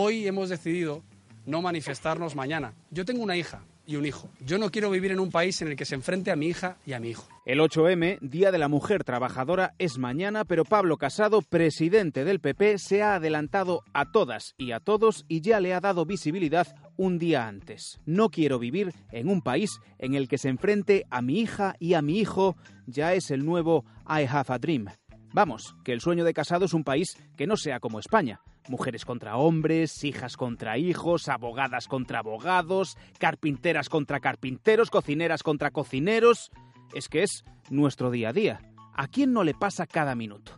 Hoy hemos decidido no manifestarnos mañana. Yo tengo una hija y un hijo. Yo no quiero vivir en un país en el que se enfrente a mi hija y a mi hijo. El 8M, Día de la Mujer Trabajadora, es mañana, pero Pablo Casado, presidente del PP, se ha adelantado a todas y a todos y ya le ha dado visibilidad un día antes. No quiero vivir en un país en el que se enfrente a mi hija y a mi hijo, ya es el nuevo I Have a Dream. Vamos, que el sueño de Casado es un país que no sea como España. Mujeres contra hombres, hijas contra hijos, abogadas contra abogados, carpinteras contra carpinteros, cocineras contra cocineros. Es que es nuestro día a día. ¿A quién no le pasa cada minuto?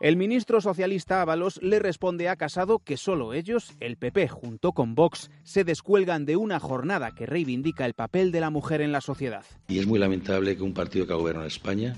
El ministro socialista Ábalos le responde a Casado que solo ellos, el PP junto con Vox, se descuelgan de una jornada que reivindica el papel de la mujer en la sociedad. Y es muy lamentable que un partido que gobierna España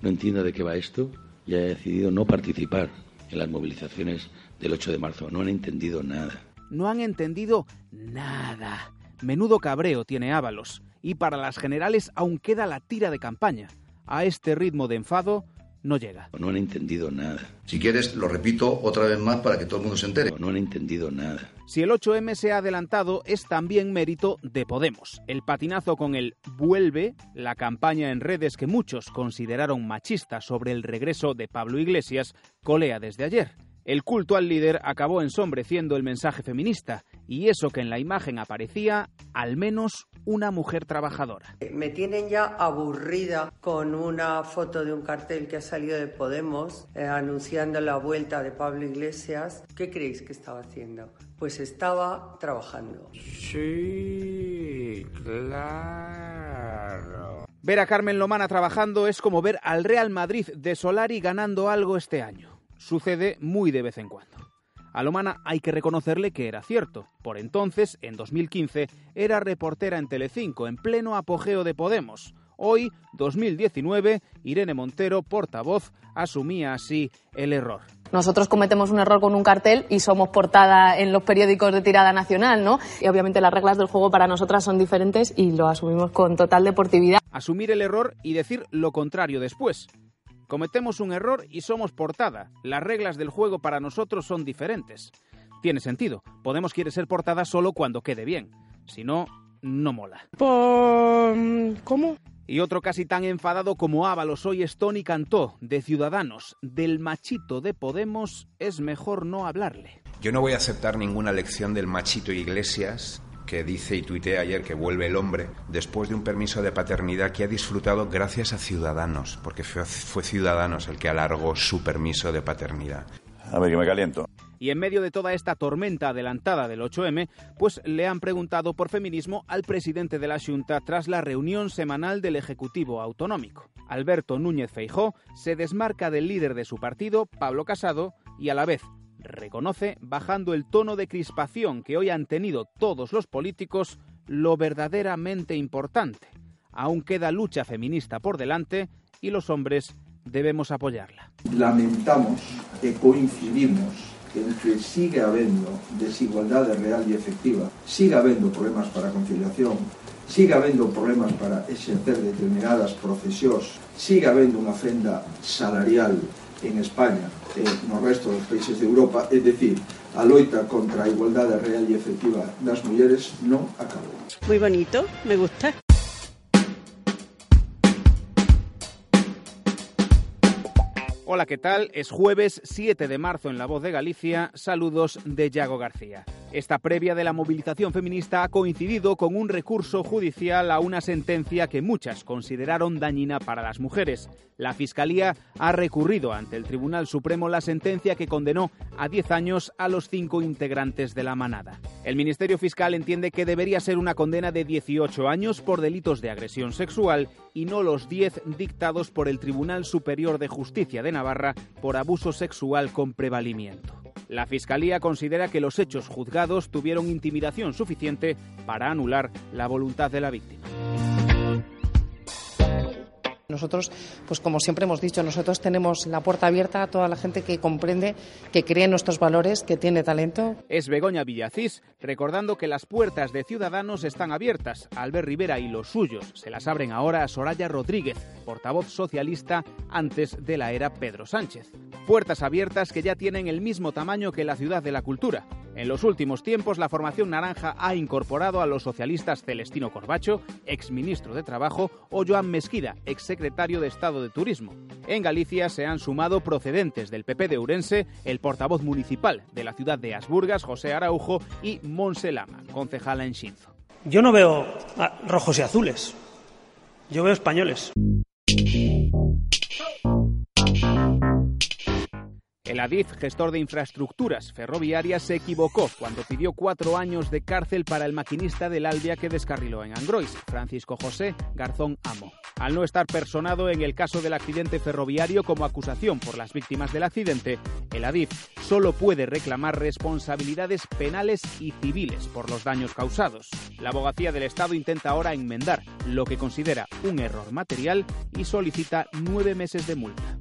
no entienda de qué va esto y haya decidido no participar en las movilizaciones del 8 de marzo. No han entendido nada. No han entendido nada. Menudo cabreo tiene Ábalos. Y para las generales aún queda la tira de campaña. A este ritmo de enfado no llega. No han entendido nada. Si quieres, lo repito otra vez más para que todo el mundo se entere. No han entendido nada. Si el 8M se ha adelantado, es también mérito de Podemos. El patinazo con el Vuelve, la campaña en redes que muchos consideraron machista sobre el regreso de Pablo Iglesias, colea desde ayer. El culto al líder acabó ensombreciendo el mensaje feminista, y eso que en la imagen aparecía al menos una mujer trabajadora. Me tienen ya aburrida con una foto de un cartel que ha salido de Podemos eh, anunciando la vuelta de Pablo Iglesias. ¿Qué creéis que estaba haciendo? Pues estaba trabajando. Sí, claro. Ver a Carmen Lomana trabajando es como ver al Real Madrid de Solari ganando algo este año. Sucede muy de vez en cuando. A Lomana hay que reconocerle que era cierto. Por entonces, en 2015, era reportera en Telecinco, en pleno apogeo de Podemos. Hoy, 2019, Irene Montero, portavoz, asumía así el error. Nosotros cometemos un error con un cartel y somos portada en los periódicos de tirada nacional, ¿no? Y obviamente las reglas del juego para nosotras son diferentes y lo asumimos con total deportividad. Asumir el error y decir lo contrario después. Cometemos un error y somos portada. Las reglas del juego para nosotros son diferentes. Tiene sentido. Podemos quiere ser portada solo cuando quede bien. Si no, no mola. ¿Cómo? Y otro casi tan enfadado como Ábalos hoy es Tony Cantó, de Ciudadanos. Del machito de Podemos es mejor no hablarle. Yo no voy a aceptar ninguna lección del machito Iglesias que dice y tuitea ayer que vuelve el hombre después de un permiso de paternidad que ha disfrutado gracias a Ciudadanos, porque fue, fue Ciudadanos el que alargó su permiso de paternidad. A ver, que me caliento. Y en medio de toda esta tormenta adelantada del 8M, pues le han preguntado por feminismo al presidente de la Junta tras la reunión semanal del Ejecutivo Autonómico. Alberto Núñez Feijó se desmarca del líder de su partido, Pablo Casado, y a la vez reconoce, bajando el tono de crispación que hoy han tenido todos los políticos, lo verdaderamente importante. Aún queda lucha feminista por delante y los hombres debemos apoyarla. Lamentamos que coincidimos en que sigue habiendo desigualdad real y efectiva, sigue habiendo problemas para conciliación, sigue habiendo problemas para ejercer determinadas profesiones, sigue habiendo una fenda salarial en España e no resto dos países de Europa, é dicir, a loita contra a igualdade real e efectiva das mulleres non acabou. Muy bonito, me gusta. Hola, ¿qué tal? Es jueves 7 de marzo en La Voz de Galicia. Saludos de Yago García. Esta previa de la movilización feminista ha coincidido con un recurso judicial a una sentencia que muchas consideraron dañina para las mujeres. La Fiscalía ha recurrido ante el Tribunal Supremo la sentencia que condenó a 10 años a los cinco integrantes de la manada. El Ministerio Fiscal entiende que debería ser una condena de 18 años por delitos de agresión sexual y no los 10 dictados por el Tribunal Superior de Justicia de Navarra por abuso sexual con prevalimiento. La Fiscalía considera que los hechos juzgados tuvieron intimidación suficiente para anular la voluntad de la víctima. Nosotros, pues como siempre hemos dicho, nosotros tenemos la puerta abierta a toda la gente que comprende, que cree en nuestros valores, que tiene talento. Es Begoña Villacís, recordando que las puertas de Ciudadanos están abiertas. Albert Rivera y los suyos se las abren ahora a Soraya Rodríguez, portavoz socialista antes de la era Pedro Sánchez. Puertas abiertas que ya tienen el mismo tamaño que la Ciudad de la Cultura. En los últimos tiempos, la formación naranja ha incorporado a los socialistas Celestino Corbacho, exministro de Trabajo, o Joan Mesquida, exsecretario de Estado de Turismo. En Galicia se han sumado procedentes del PP de Urense, el portavoz municipal de la ciudad de Asburgas, José Araujo, y Monse Lama, concejala en Xinzo. Yo no veo rojos y azules, yo veo españoles. El Adif, gestor de infraestructuras ferroviarias, se equivocó cuando pidió cuatro años de cárcel para el maquinista del Albia que descarriló en Angrois, Francisco José Garzón Amo. Al no estar personado en el caso del accidente ferroviario como acusación por las víctimas del accidente, el Adif solo puede reclamar responsabilidades penales y civiles por los daños causados. La abogacía del Estado intenta ahora enmendar lo que considera un error material y solicita nueve meses de multa.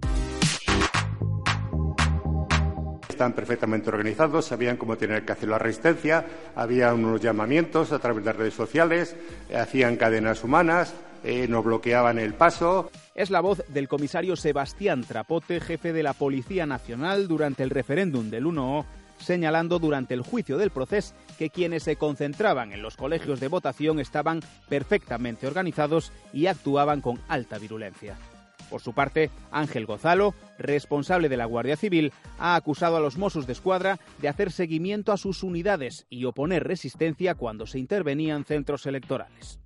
Están perfectamente organizados, sabían cómo tener que hacer la resistencia, había unos llamamientos a través de redes sociales, hacían cadenas humanas, eh, nos bloqueaban el paso. Es la voz del comisario Sebastián Trapote, jefe de la Policía Nacional, durante el referéndum del 1O, señalando durante el juicio del proceso que quienes se concentraban en los colegios de votación estaban perfectamente organizados y actuaban con alta virulencia. Por su parte, Ángel Gozalo, responsable de la Guardia Civil, ha acusado a los Mossos de Escuadra de hacer seguimiento a sus unidades y oponer resistencia cuando se intervenían centros electorales.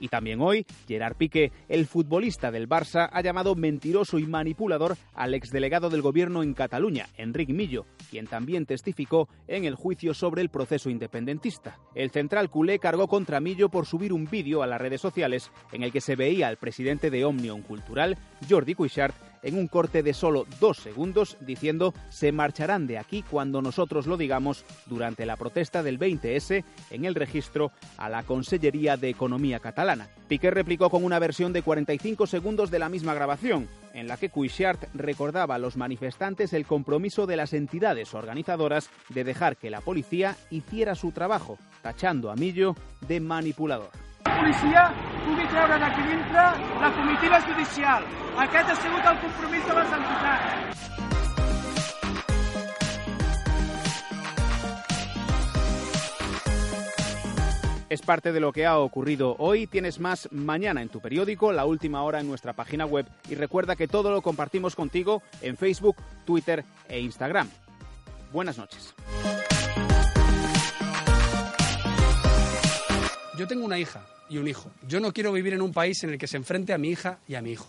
Y también hoy, Gerard Piqué, el futbolista del Barça, ha llamado mentiroso y manipulador al exdelegado del gobierno en Cataluña, Enric Millo, quien también testificó en el juicio sobre el proceso independentista. El central culé cargó contra Millo por subir un vídeo a las redes sociales en el que se veía al presidente de Omnium Cultural, Jordi Cuixart, en un corte de solo dos segundos diciendo se marcharán de aquí cuando nosotros lo digamos durante la protesta del 20S en el registro a la Consellería de Economía catalana. Piqué replicó con una versión de 45 segundos de la misma grabación, en la que Cuixart recordaba a los manifestantes el compromiso de las entidades organizadoras de dejar que la policía hiciera su trabajo, tachando a Millo de manipulador. La policia pugui treure d'aquí dintre la comitiva judicial. Aquest ha sigut el compromís de les entitats. Es parte de lo que ha ocurrido hoy. Tienes más mañana en tu periódico, la última hora en nuestra página web y recuerda que todo lo compartimos contigo en Facebook, Twitter e Instagram. Buenas noches. Yo tengo una hija y un hijo. Yo no quiero vivir en un país en el que se enfrente a mi hija y a mi hijo.